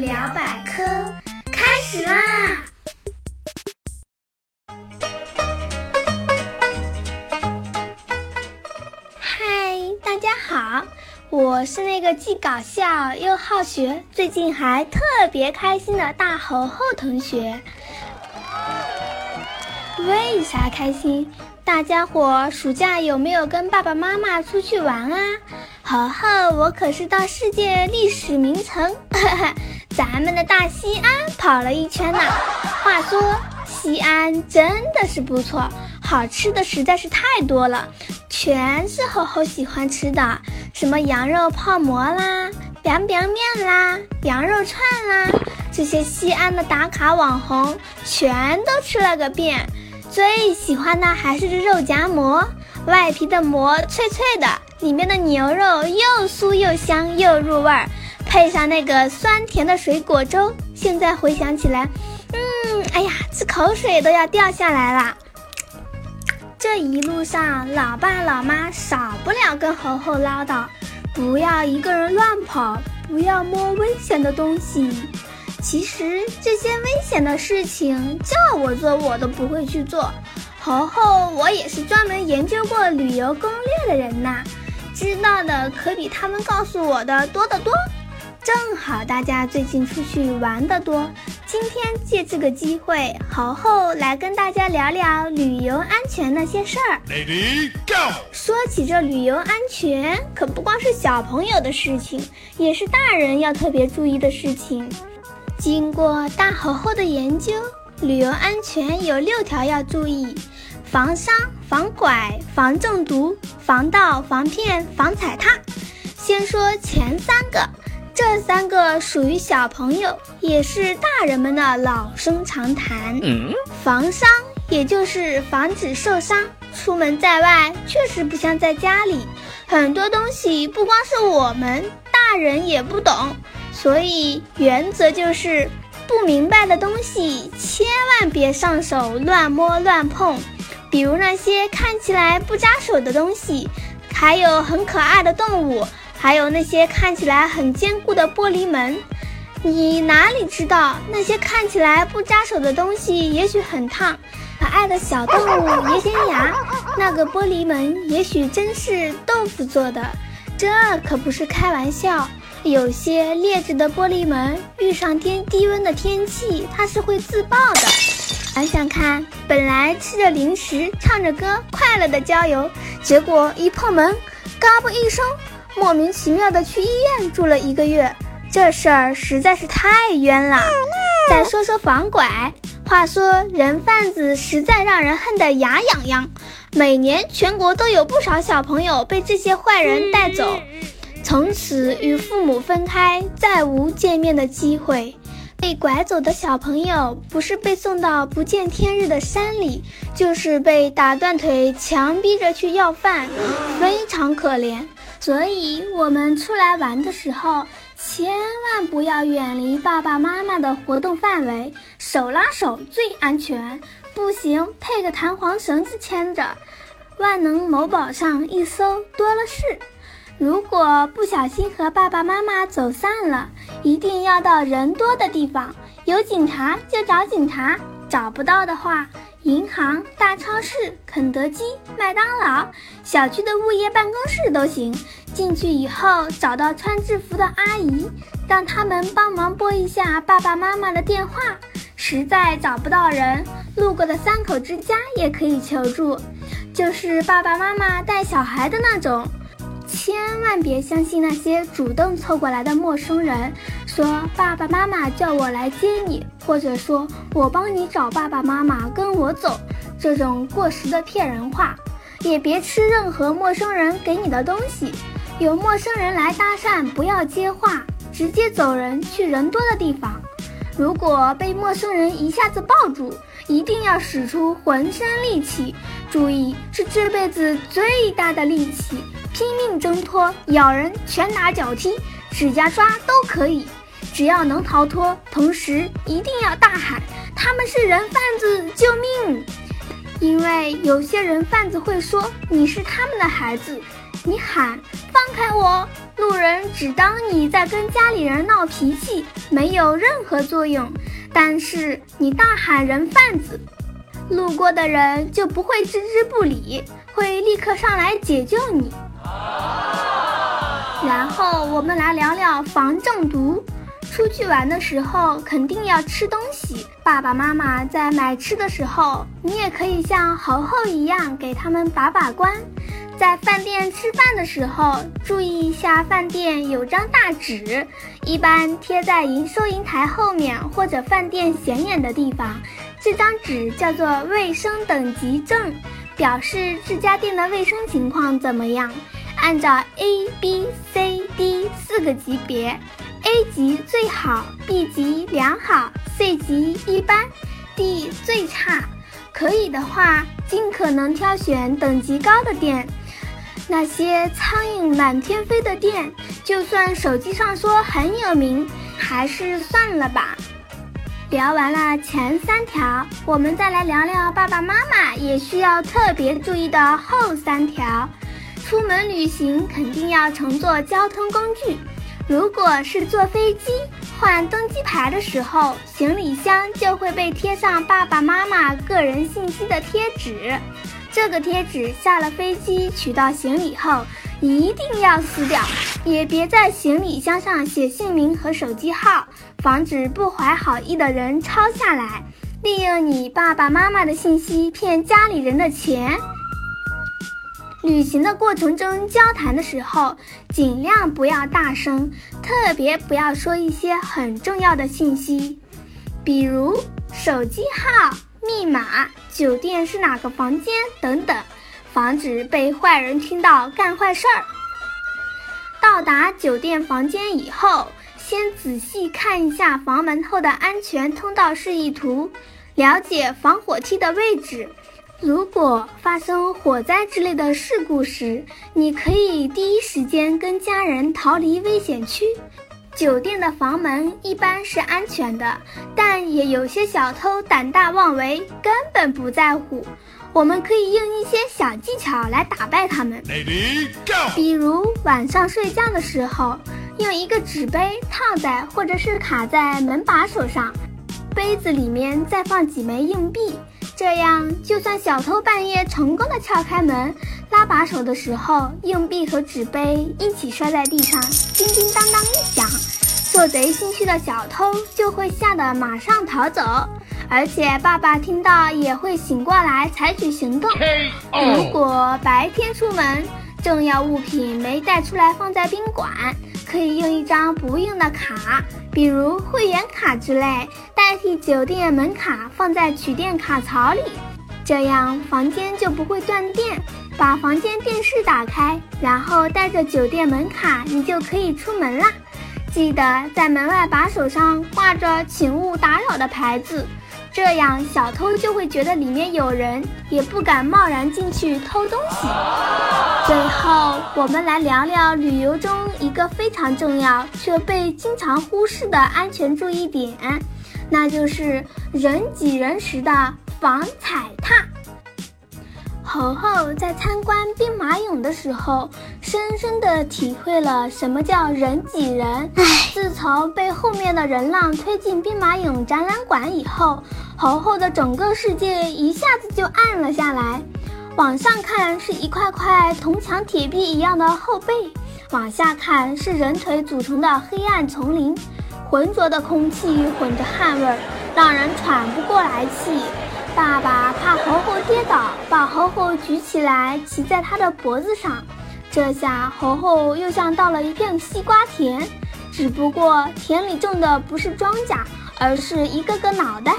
聊百科开始啦！嗨，大家好，我是那个既搞笑又好学，最近还特别开心的大猴猴同学。为啥开心？大家伙暑假有没有跟爸爸妈妈出去玩啊？猴猴，我可是到世界历史名城，咱们的大西安跑了一圈呢。话说，西安真的是不错，好吃的实在是太多了，全是猴猴喜欢吃的，什么羊肉泡馍啦、凉凉面啦、羊肉串啦，这些西安的打卡网红全都吃了个遍。最喜欢的还是这肉夹馍，外皮的馍脆脆的，里面的牛肉又酥又香又入味儿，配上那个酸甜的水果粥，现在回想起来，嗯，哎呀，这口水都要掉下来了。这一路上，老爸老妈少不了跟猴猴唠叨，不要一个人乱跑，不要摸危险的东西。其实这些危险的事情叫我做我都不会去做。猴猴，我也是专门研究过旅游攻略的人呐，知道的可比他们告诉我的多得多。正好大家最近出去玩的多，今天借这个机会，猴猴来跟大家聊聊旅游安全那些事儿。Ready go！说起这旅游安全，可不光是小朋友的事情，也是大人要特别注意的事情。经过大猴猴的研究，旅游安全有六条要注意：防伤、防拐、防中毒、防盗、防骗、防踩踏。先说前三个，这三个属于小朋友，也是大人们的老生常谈。防伤，也就是防止受伤。出门在外，确实不像在家里，很多东西不光是我们大人也不懂。所以原则就是，不明白的东西千万别上手乱摸乱碰，比如那些看起来不扎手的东西，还有很可爱的动物，还有那些看起来很坚固的玻璃门。你哪里知道那些看起来不扎手的东西也许很烫，可爱的小动物也尖牙，那个玻璃门也许真是豆腐做的，这可不是开玩笑。有些劣质的玻璃门，遇上天低温的天气，它是会自爆的。想想看，本来吃着零食，唱着歌，快乐的郊游，结果一碰门，嘎嘣一声，莫名其妙的去医院住了一个月，这事儿实在是太冤了。再说说防拐，话说人贩子实在让人恨得牙痒痒，每年全国都有不少小朋友被这些坏人带走。从此与父母分开，再无见面的机会。被拐走的小朋友，不是被送到不见天日的山里，就是被打断腿，强逼着去要饭，非常可怜。所以，我们出来玩的时候，千万不要远离爸爸妈妈的活动范围，手拉手最安全。不行，配个弹簧绳子牵着。万能某宝上一搜，多了是。如果不小心和爸爸妈妈走散了，一定要到人多的地方，有警察就找警察，找不到的话，银行、大超市、肯德基、麦当劳、小区的物业办公室都行。进去以后找到穿制服的阿姨，让他们帮忙拨一下爸爸妈妈的电话。实在找不到人，路过的三口之家也可以求助，就是爸爸妈妈带小孩的那种。千万别相信那些主动凑过来的陌生人，说爸爸妈妈叫我来接你，或者说我帮你找爸爸妈妈，跟我走，这种过时的骗人话。也别吃任何陌生人给你的东西。有陌生人来搭讪，不要接话，直接走人，去人多的地方。如果被陌生人一下子抱住，一定要使出浑身力气，注意是这辈子最大的力气。拼命挣脱，咬人、拳打脚踢、指甲抓都可以，只要能逃脱。同时一定要大喊：“他们是人贩子，救命！”因为有些人贩子会说你是他们的孩子，你喊放开我，路人只当你在跟家里人闹脾气，没有任何作用；但是你大喊人贩子，路过的人就不会置之不理，会立刻上来解救你。然后我们来聊聊防中毒。出去玩的时候肯定要吃东西，爸爸妈妈在买吃的时候，你也可以像猴猴一样给他们把把关。在饭店吃饭的时候，注意一下饭店有张大纸，一般贴在银收银台后面或者饭店显眼的地方。这张纸叫做卫生等级证，表示这家店的卫生情况怎么样。按照 A、B、C、D 四个级别。A 级最好，B 级良好，C 级一般，D 最差。可以的话，尽可能挑选等级高的店。那些苍蝇满天飞的店，就算手机上说很有名，还是算了吧。聊完了前三条，我们再来聊聊爸爸妈妈也需要特别注意的后三条。出门旅行肯定要乘坐交通工具。如果是坐飞机换登机牌的时候，行李箱就会被贴上爸爸妈妈个人信息的贴纸。这个贴纸下了飞机取到行李后，一定要撕掉，也别在行李箱上写姓名和手机号，防止不怀好意的人抄下来，利用你爸爸妈妈的信息骗家里人的钱。旅行的过程中，交谈的时候尽量不要大声，特别不要说一些很重要的信息，比如手机号、密码、酒店是哪个房间等等，防止被坏人听到干坏事儿。到达酒店房间以后，先仔细看一下房门后的安全通道示意图，了解防火梯的位置。如果发生火灾之类的事故时，你可以第一时间跟家人逃离危险区。酒店的房门一般是安全的，但也有些小偷胆大妄为，根本不在乎。我们可以用一些小技巧来打败他们，比如晚上睡觉的时候，用一个纸杯套在或者是卡在门把手上，杯子里面再放几枚硬币。这样，就算小偷半夜成功的撬开门，拉把手的时候，硬币和纸杯一起摔在地上，叮叮当当一响，做贼心虚的小偷就会吓得马上逃走，而且爸爸听到也会醒过来采取行动。如果白天出门，重要物品没带出来放在宾馆，可以用一张不用的卡。比如会员卡之类，代替酒店门卡放在取电卡槽里，这样房间就不会断电。把房间电视打开，然后带着酒店门卡，你就可以出门啦。记得在门外把手上挂着“请勿打扰”的牌子，这样小偷就会觉得里面有人，也不敢贸然进去偷东西。最后，我们来聊聊旅游中一个非常重要却被经常忽视的安全注意点，那就是人挤人时的防踩踏。猴猴在参观兵马俑的时候，深深地体会了什么叫人挤人。自从被后面的人浪推进兵马俑展览馆以后，猴猴的整个世界一下子就暗了下来。往上看是一块块铜墙铁壁一样的后背，往下看是人腿组成的黑暗丛林，浑浊的空气混着汗味儿，让人喘不过来气。爸爸怕猴猴跌倒，把猴猴举起来骑在他的脖子上，这下猴猴又像到了一片西瓜田，只不过田里种的不是庄稼，而是一个个脑袋。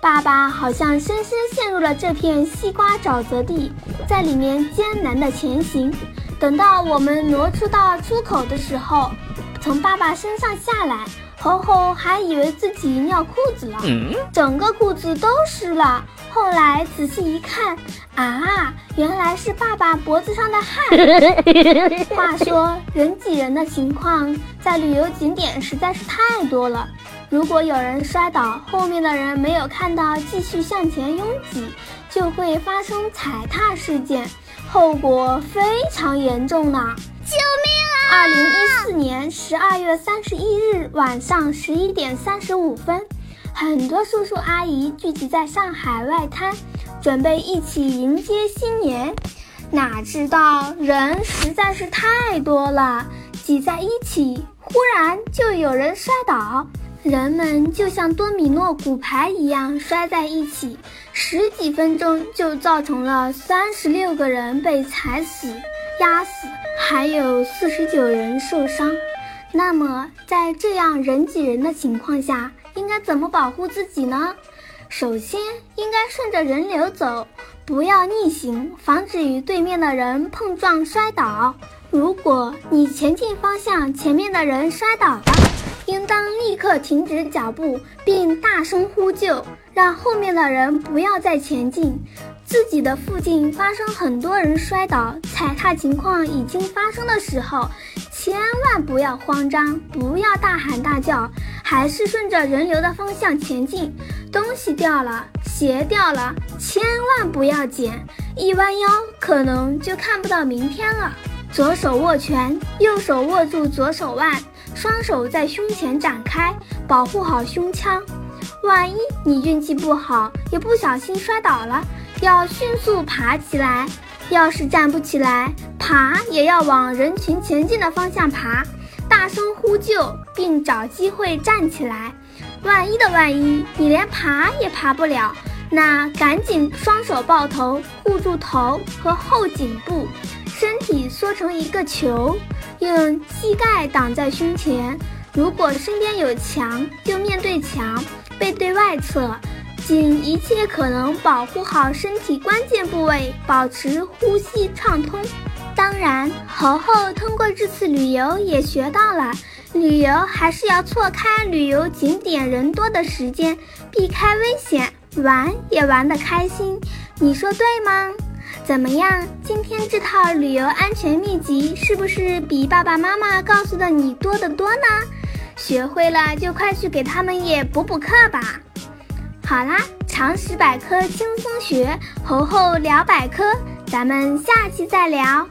爸爸好像深深陷入了这片西瓜沼泽地，在里面艰难的前行。等到我们挪出到出口的时候，从爸爸身上下来，猴猴还以为自己尿裤子了，整个裤子都湿了。后来仔细一看，啊，原来是爸爸脖子上的汗。话说，人挤人的情况在旅游景点实在是太多了。如果有人摔倒，后面的人没有看到，继续向前拥挤，就会发生踩踏事件。后果非常严重呢。救命啊！二零一四年十二月三十一日晚上十一点三十五分，很多叔叔阿姨聚集在上海外滩，准备一起迎接新年。哪知道人实在是太多了，挤在一起，忽然就有人摔倒，人们就像多米诺骨牌一样摔在一起，十几分钟就造成了三十六个人被踩死、压死，还有四十九人受伤。那么，在这样人挤人的情况下，应该怎么保护自己呢？首先，应该顺着人流走。不要逆行，防止与对面的人碰撞摔倒。如果你前进方向前面的人摔倒了，应当立刻停止脚步，并大声呼救，让后面的人不要再前进。自己的附近发生很多人摔倒、踩踏情况已经发生的时候，千万不要慌张，不要大喊大叫，还是顺着人流的方向前进。东西掉了。鞋掉了，千万不要捡，一弯腰可能就看不到明天了。左手握拳，右手握住左手腕，双手在胸前展开，保护好胸腔。万一你运气不好，也不小心摔倒了，要迅速爬起来。要是站不起来，爬也要往人群前进的方向爬，大声呼救，并找机会站起来。万一的万一，你连爬也爬不了。那赶紧双手抱头，护住头和后颈部，身体缩成一个球，用膝盖挡在胸前。如果身边有墙，就面对墙，背对外侧，尽一切可能保护好身体关键部位，保持呼吸畅通。当然，猴猴通过这次旅游也学到了，旅游还是要错开旅游景点人多的时间，避开危险。玩也玩得开心，你说对吗？怎么样？今天这套旅游安全秘籍是不是比爸爸妈妈告诉的你多得多呢？学会了就快去给他们也补补课吧。好啦，常识百科轻松学，猴猴聊百科，咱们下期再聊。